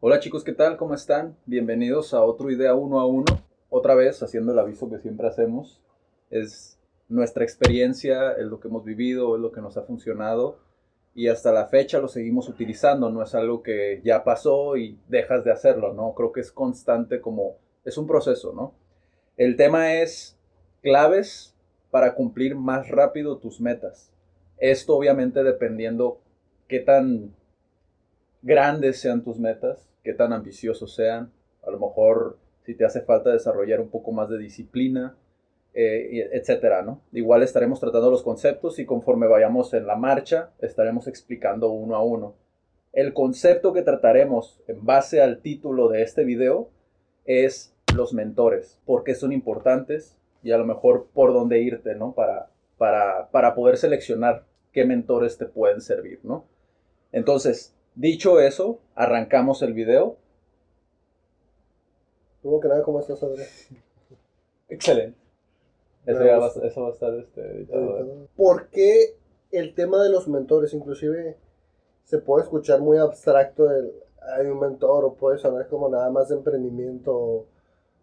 Hola chicos, ¿qué tal? ¿Cómo están? Bienvenidos a otro Idea Uno a Uno. Otra vez haciendo el aviso que siempre hacemos. Es nuestra experiencia, es lo que hemos vivido, es lo que nos ha funcionado y hasta la fecha lo seguimos utilizando. No es algo que ya pasó y dejas de hacerlo, ¿no? Creo que es constante como es un proceso, ¿no? El tema es claves para cumplir más rápido tus metas. Esto obviamente dependiendo qué tan grandes sean tus metas, qué tan ambiciosos sean. A lo mejor si te hace falta desarrollar un poco más de disciplina, eh, etcétera, ¿no? Igual estaremos tratando los conceptos y conforme vayamos en la marcha, estaremos explicando uno a uno. El concepto que trataremos en base al título de este video es los mentores, porque son importantes, y a lo mejor por dónde irte, ¿no? Para, para, para poder seleccionar qué mentores te pueden servir, ¿no? Entonces, dicho eso, arrancamos el video. Primero que nada, ¿cómo estás, Adrián? Excelente. Eso, ya va, eso va a estar este. ¿Por qué el tema de los mentores, inclusive se puede escuchar muy abstracto el hay un mentor o puede sonar como nada más de emprendimiento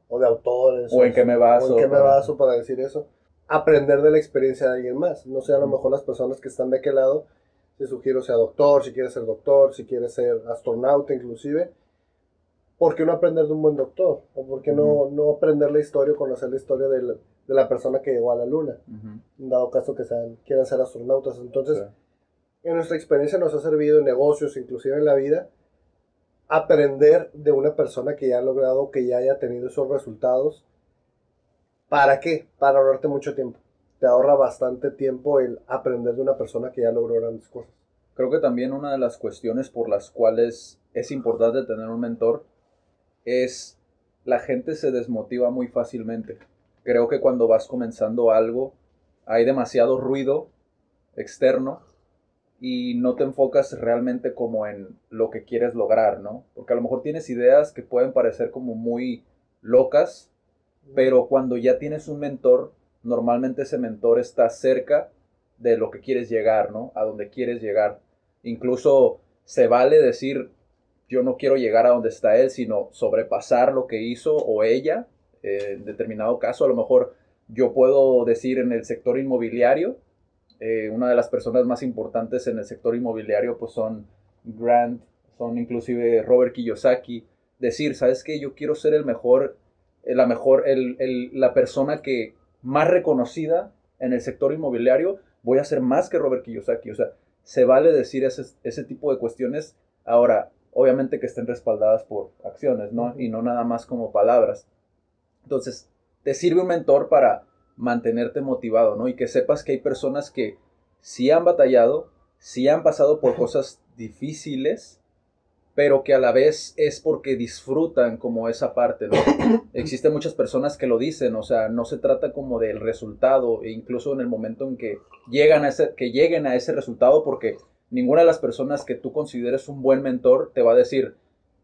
o de autores. O en qué me baso. O en qué me baso para decir eso. Aprender de la experiencia de alguien más. No sé, a lo mejor las personas que están de aquel lado, si sugiero sea doctor, si quieres ser doctor, si quieres ser astronauta inclusive. ¿Por qué no aprender de un buen doctor? ¿O por qué no, no aprender la historia o conocer la historia de la, de la persona que llegó a la luna? Dado caso que sean, quieran ser astronautas. Entonces, en nuestra experiencia nos ha servido en negocios, inclusive en la vida, aprender de una persona que ya ha logrado, que ya haya tenido esos resultados. ¿Para qué? Para ahorrarte mucho tiempo. Te ahorra bastante tiempo el aprender de una persona que ya logró grandes cosas. Creo que también una de las cuestiones por las cuales es importante tener un mentor es la gente se desmotiva muy fácilmente. Creo que cuando vas comenzando algo hay demasiado ruido externo y no te enfocas realmente como en lo que quieres lograr, ¿no? Porque a lo mejor tienes ideas que pueden parecer como muy locas, pero cuando ya tienes un mentor, normalmente ese mentor está cerca de lo que quieres llegar, ¿no? A donde quieres llegar. Incluso se vale decir, yo no quiero llegar a donde está él, sino sobrepasar lo que hizo o ella, eh, en determinado caso, a lo mejor yo puedo decir en el sector inmobiliario, eh, una de las personas más importantes en el sector inmobiliario pues son Grant, son inclusive Robert Kiyosaki, decir, ¿sabes qué? Yo quiero ser el mejor, la mejor, el, el, la persona que más reconocida en el sector inmobiliario, voy a ser más que Robert Kiyosaki, o sea, se vale decir ese, ese tipo de cuestiones, ahora, obviamente que estén respaldadas por acciones, ¿no? Y no nada más como palabras. Entonces, te sirve un mentor para mantenerte motivado, ¿no? Y que sepas que hay personas que sí han batallado, sí han pasado por cosas difíciles, pero que a la vez es porque disfrutan como esa parte, ¿no? Existen muchas personas que lo dicen, o sea, no se trata como del resultado, e incluso en el momento en que llegan a ese, que lleguen a ese resultado, porque ninguna de las personas que tú consideres un buen mentor te va a decir,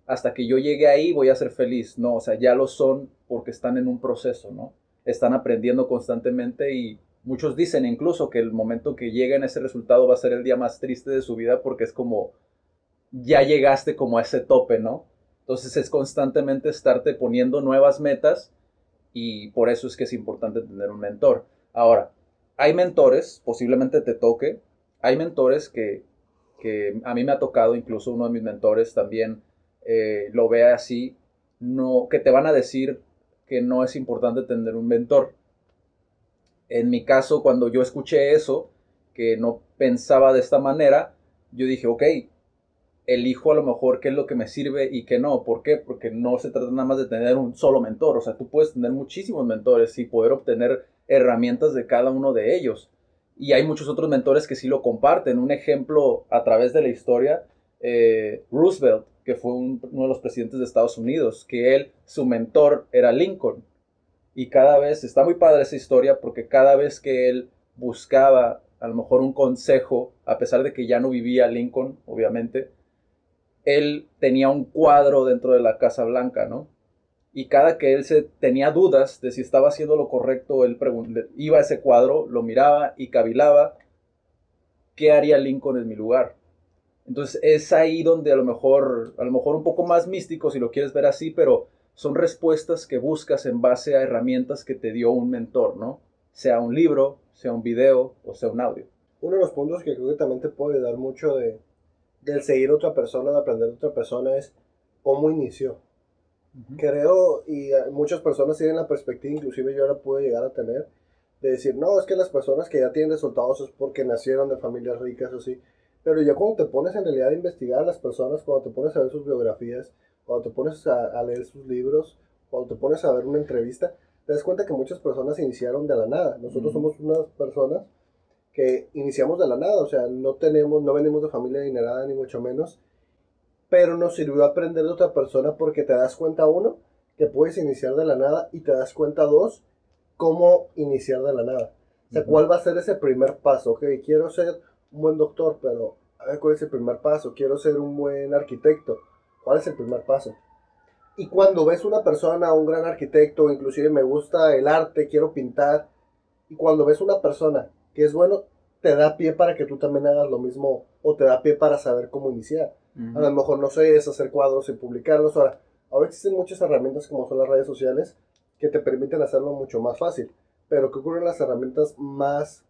hasta que yo llegue ahí voy a ser feliz, no, o sea, ya lo son porque están en un proceso, ¿no? están aprendiendo constantemente y muchos dicen incluso que el momento que lleguen a ese resultado va a ser el día más triste de su vida porque es como ya llegaste como a ese tope, ¿no? Entonces es constantemente estarte poniendo nuevas metas y por eso es que es importante tener un mentor. Ahora, hay mentores, posiblemente te toque, hay mentores que, que a mí me ha tocado, incluso uno de mis mentores también eh, lo ve así, no, que te van a decir que no es importante tener un mentor. En mi caso, cuando yo escuché eso, que no pensaba de esta manera, yo dije, ok, elijo a lo mejor qué es lo que me sirve y qué no. ¿Por qué? Porque no se trata nada más de tener un solo mentor. O sea, tú puedes tener muchísimos mentores y poder obtener herramientas de cada uno de ellos. Y hay muchos otros mentores que sí lo comparten. Un ejemplo a través de la historia, eh, Roosevelt que fue uno de los presidentes de Estados Unidos, que él, su mentor era Lincoln. Y cada vez, está muy padre esa historia porque cada vez que él buscaba a lo mejor un consejo, a pesar de que ya no vivía Lincoln, obviamente, él tenía un cuadro dentro de la Casa Blanca, ¿no? Y cada que él se tenía dudas de si estaba haciendo lo correcto, él iba a ese cuadro, lo miraba y cavilaba ¿qué haría Lincoln en mi lugar? Entonces es ahí donde a lo mejor, a lo mejor un poco más místico si lo quieres ver así, pero son respuestas que buscas en base a herramientas que te dio un mentor, ¿no? Sea un libro, sea un video o sea un audio. Uno de los puntos que creo que también te puede ayudar mucho de, del seguir a otra persona, de aprender a otra persona, es cómo inició. Creo, y muchas personas tienen la perspectiva, inclusive yo la pude llegar a tener, de decir, no, es que las personas que ya tienen resultados es porque nacieron de familias ricas o sí. Pero ya cuando te pones en realidad a investigar a las personas, cuando te pones a ver sus biografías, cuando te pones a, leer sus libros, cuando te pones a ver una entrevista, te das cuenta que muchas personas iniciaron de la nada. Nosotros somos unas personas que iniciamos de la nada, o sea, no tenemos, no venimos de familia adinerada ni mucho menos, pero nos sirvió aprender de otra persona porque te das cuenta, uno, que puedes iniciar de la nada y te das cuenta, dos, cómo iniciar de la nada. O sea, ¿cuál va a ser ese primer paso? Ok, quiero ser un buen doctor, pero a ver cuál es el primer paso. Quiero ser un buen arquitecto. ¿Cuál es el primer paso? Y cuando ves una persona, un gran arquitecto, inclusive me gusta el arte, quiero pintar, y cuando ves una persona que es bueno, te da pie para que tú también hagas lo mismo o te da pie para saber cómo iniciar. A lo mejor no sé, es hacer cuadros y publicarlos. Ahora, ahora existen muchas herramientas como son las redes sociales que te permiten hacerlo mucho más fácil. Pero que ocurren las herramientas más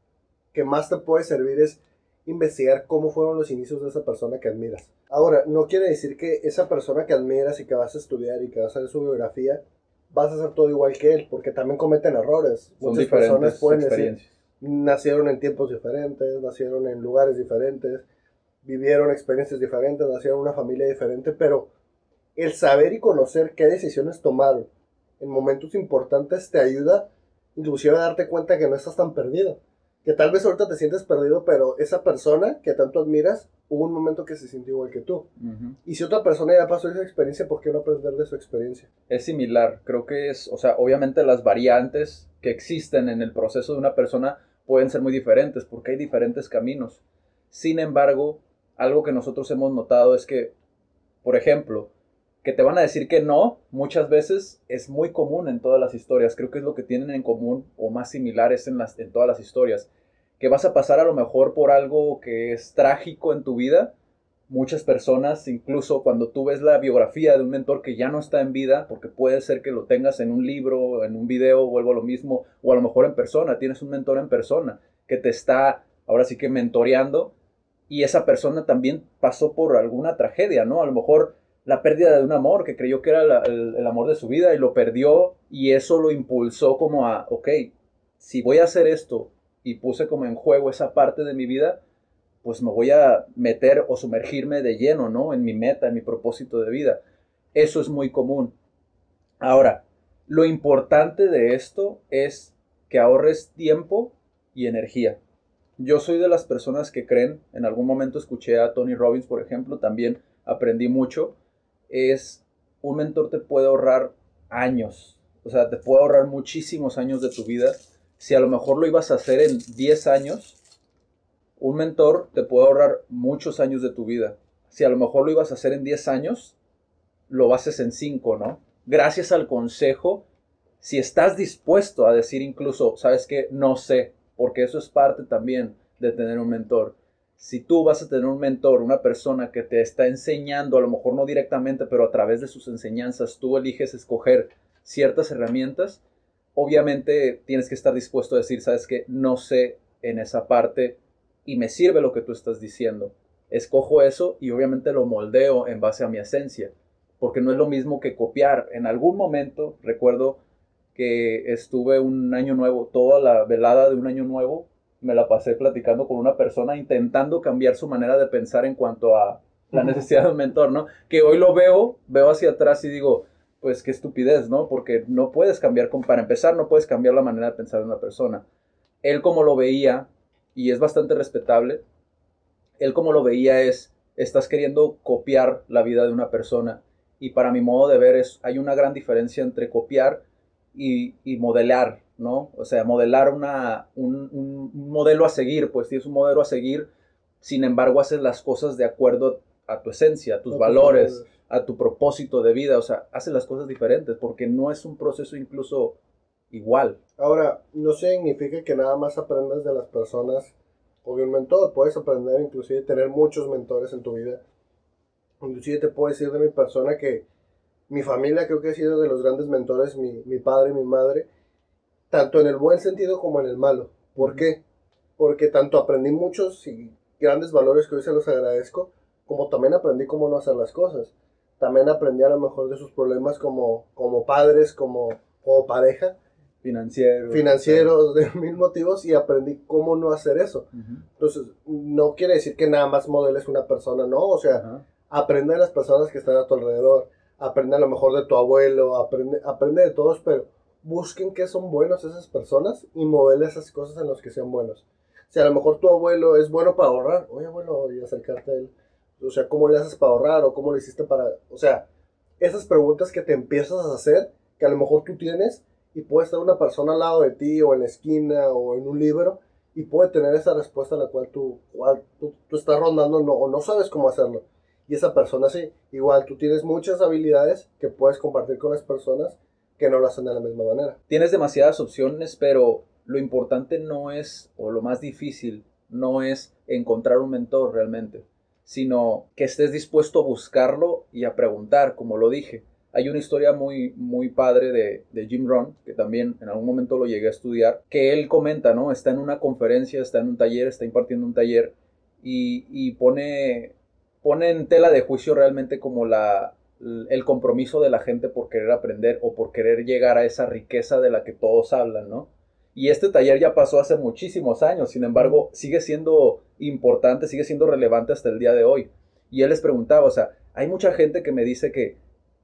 que más te puede servir es investigar cómo fueron los inicios de esa persona que admiras. Ahora, no quiere decir que esa persona que admiras y que vas a estudiar y que vas a ver su biografía, vas a hacer todo igual que él, porque también cometen errores. Son Muchas personas pueden decir, nacieron en tiempos diferentes, nacieron en lugares diferentes, vivieron experiencias diferentes, nacieron en una familia diferente, pero el saber y conocer qué decisiones tomaron en momentos importantes te ayuda inclusive a darte cuenta que no estás tan perdido. Que tal vez ahorita te sientes perdido, pero esa persona que tanto admiras, hubo un momento que se sintió igual que tú. Y si otra persona ya pasó esa experiencia, ¿por qué no aprender de su experiencia? Es similar, creo que es, o sea, obviamente las variantes que existen en el proceso de una persona pueden ser muy diferentes porque hay diferentes caminos. Sin embargo, algo que nosotros hemos notado es que, por ejemplo, que te van a decir que no, muchas veces es muy común en todas las historias. Creo que es lo que tienen en común o más similares en, las, en todas las historias. Que vas a pasar a lo mejor por algo que es trágico en tu vida muchas personas, incluso cuando tú ves la biografía de un mentor que ya no está en vida, porque puede ser que lo tengas en un libro, en un video, vuelvo a lo mismo, o a lo mejor en persona, tienes un mentor en persona que te está ahora sí que mentoreando y esa persona también pasó por alguna tragedia, ¿no? A lo mejor la pérdida de un amor que creyó que era el, el amor de su vida y lo perdió y eso lo impulsó como a, ok, si voy a hacer esto y puse como en juego esa parte de mi vida, pues me voy a meter o sumergirme de lleno, ¿no? En mi meta, en mi propósito de vida. Eso es muy común. Ahora, lo importante de esto es que ahorres tiempo y energía. Yo soy de las personas que creen, en algún momento escuché a Tony Robbins, por ejemplo, también aprendí mucho, es un mentor te puede ahorrar años, o sea, te puede ahorrar muchísimos años de tu vida. Si a lo mejor lo ibas a hacer en 10 años, un mentor te puede ahorrar muchos años de tu vida. Si a lo mejor lo ibas a hacer en 10 años, lo haces en 5, ¿no? Gracias al consejo, si estás dispuesto a decir incluso, ¿sabes qué? No sé, porque eso es parte también de tener un mentor. Si tú vas a tener un mentor, una persona que te está enseñando, a lo mejor no directamente, pero a través de sus enseñanzas, tú eliges escoger ciertas herramientas, obviamente tienes que estar dispuesto a decir, ¿sabes qué? No sé en esa parte, y me sirve lo que tú estás diciendo. Escojo eso y obviamente lo moldeo en base a mi esencia, porque no es lo mismo que copiar. En algún momento recuerdo que estuve un año nuevo, toda la velada de un año nuevo, me la pasé platicando con una persona intentando cambiar su manera de pensar en cuanto a la necesidad de un mentor, ¿no? Que hoy lo veo, veo hacia atrás y digo, pues qué estupidez, ¿no? Porque no puedes cambiar, para empezar, no puedes cambiar la manera de pensar de una persona. Él como lo veía, y es bastante respetable. Él como lo veía es, estás queriendo copiar la vida de una persona y para mi modo de ver es, hay una gran diferencia entre copiar y, modelar, ¿no? O sea, modelar una, un, modelo a seguir, pues tienes un modelo a seguir, sin embargo haces las cosas de acuerdo a tu esencia, a tus valores, a tu propósito de vida, o sea, haces las cosas diferentes porque no es un proceso incluso igual. Ahora, no significa que nada más aprendas de las personas o de un mentor. Puedes aprender, inclusive, tener muchos mentores en tu vida. Inclusive te puedo decir de mi persona que mi familia creo que ha sido de los grandes mentores, mi, mi padre y mi madre, tanto en el buen sentido como en el malo. ¿Por qué? Porque tanto aprendí muchos y grandes valores que hoy se los agradezco, como también aprendí cómo no hacer las cosas. También aprendí a lo mejor de sus problemas como, como padres, como, como pareja. Financieros. Financieros, de mil motivos, y aprendí cómo no hacer eso. Entonces, no quiere decir que nada más modeles una persona, no. O sea, aprende de las personas que están a tu alrededor, aprende a lo mejor de tu abuelo, aprende, aprende de todos, pero busquen qué son buenos esas personas y modele esas cosas en las que sean buenos. Si a lo mejor tu abuelo es bueno para ahorrar, oye abuelo, y acercarte a él. O sea, ¿cómo le haces para ahorrar o cómo le hiciste para... O sea, esas preguntas que te empiezas a hacer, que a lo mejor tú tienes, y puede estar una persona al lado de ti o en la esquina o en un libro, y puede tener esa respuesta a la cual tú, cual tú, estás rondando no, o no sabes cómo hacerlo. Y esa persona sí, igual tú tienes muchas habilidades que puedes compartir con las personas que no lo hacen de la misma manera. Tienes demasiadas opciones, pero lo importante no es, o lo más difícil, no es encontrar un mentor realmente, sino que estés dispuesto a buscarlo y a preguntar, como lo dije. Hay una historia muy, muy padre de, de, Jim Rohn, que también en algún momento lo llegué a estudiar, que él comenta, ¿no? Está en una conferencia, está en un taller, está impartiendo un taller y, y pone, pone en tela de juicio realmente como la, el compromiso de la gente por querer aprender o por querer llegar a esa riqueza de la que todos hablan, ¿no? Y este taller ya pasó hace muchísimos años, sin embargo, sigue siendo importante, sigue siendo relevante hasta el día de hoy. Y él les preguntaba, o sea, hay mucha gente que me dice que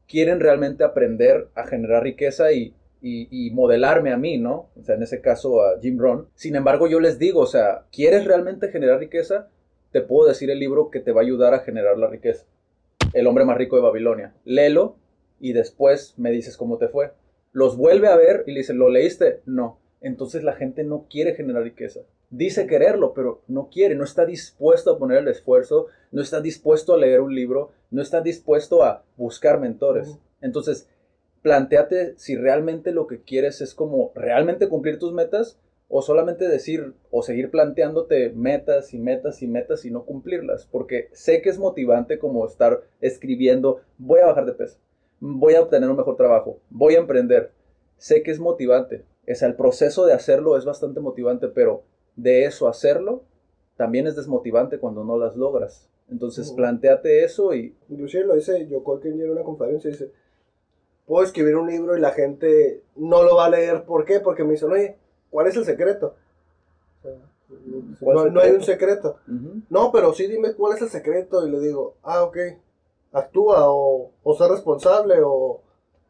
quieren realmente aprender a generar riqueza y, y, modelarme a mí, ¿no? O sea, en ese caso a Jim Rohn. Sin embargo, yo les digo, o sea, ¿quieres realmente generar riqueza? Te puedo decir el libro que te va a ayudar a generar la riqueza. El hombre más rico de Babilonia. Léelo y después me dices cómo te fue. Los vuelve a ver y le dice, ¿lo leíste? No entonces la gente no quiere generar riqueza. Dice quererlo, pero no quiere, no está dispuesto a poner el esfuerzo, no está dispuesto a leer un libro, no está dispuesto a buscar mentores. Entonces, planteate si realmente lo que quieres es como realmente cumplir tus metas o solamente decir o seguir planteándote metas y metas y metas y no cumplirlas, porque sé que es motivante como estar escribiendo, voy a bajar de peso, voy a obtener un mejor trabajo, voy a emprender. Sé que es motivante, es el proceso de hacerlo es bastante motivante, pero de eso hacerlo también es desmotivante cuando no las logras. Entonces, planteate eso y... Inclusive lo dice yo que en una conferencia, dice, puedo escribir un libro y la gente no lo va a leer. ¿Por qué? Porque me dicen, oye, ¿cuál es el secreto? no, hay un secreto. No, pero sí dime cuál es el secreto y le digo, ah, ok, actúa o, o sé responsable o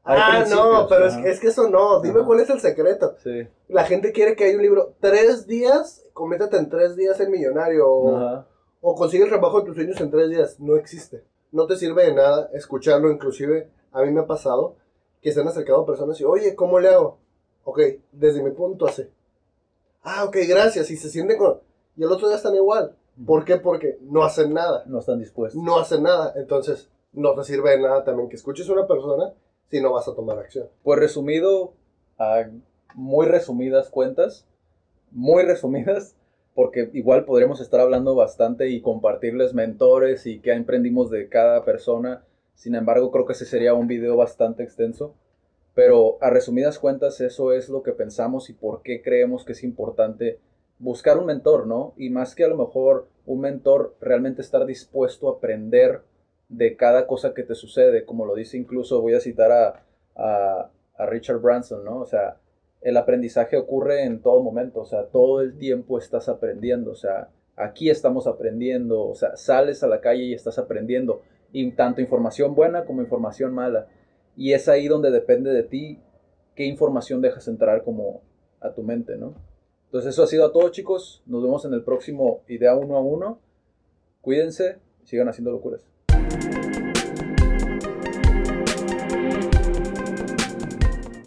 ah, no, pero es que, es que, eso no. Dime cuál es el secreto. Sí. La gente quiere que haya un libro. Tres días, coméntate en tres días el millonario. O, o consigue el trabajo de tus sueños en tres días. No existe. No te sirve de nada escucharlo. Inclusive, a mí me ha pasado que se han acercado personas y, oye, ¿cómo le hago? Ok, desde mi punto hace. Ah, ok, gracias. Y se sienten con... Y el otro día están igual. ¿Por qué? Porque no hacen nada. No están dispuestos. No hacen nada. Entonces, no te sirve de nada también que escuches a una persona si no vas a tomar acción. Pues resumido, a muy resumidas cuentas, muy resumidas, porque igual podremos estar hablando bastante y compartirles mentores y qué emprendimos de cada persona. Sin embargo, creo que ese sería un video bastante extenso. Pero a resumidas cuentas, eso es lo que pensamos y por qué creemos que es importante buscar un mentor, ¿no? Y más que a lo mejor un mentor, realmente estar dispuesto a aprender de cada cosa que te sucede, como lo dice incluso, voy a citar a, a, Richard Branson, ¿no? O sea, el aprendizaje ocurre en todo momento, o sea, todo el tiempo estás aprendiendo, o sea, aquí estamos aprendiendo, o sea, sales a la calle y estás aprendiendo, y tanto información buena como información mala, y es ahí donde depende de ti qué información dejas entrar como a tu mente, ¿no? Entonces eso ha sido a todo chicos, nos vemos en el próximo Idea uno a uno, cuídense, sigan haciendo locuras.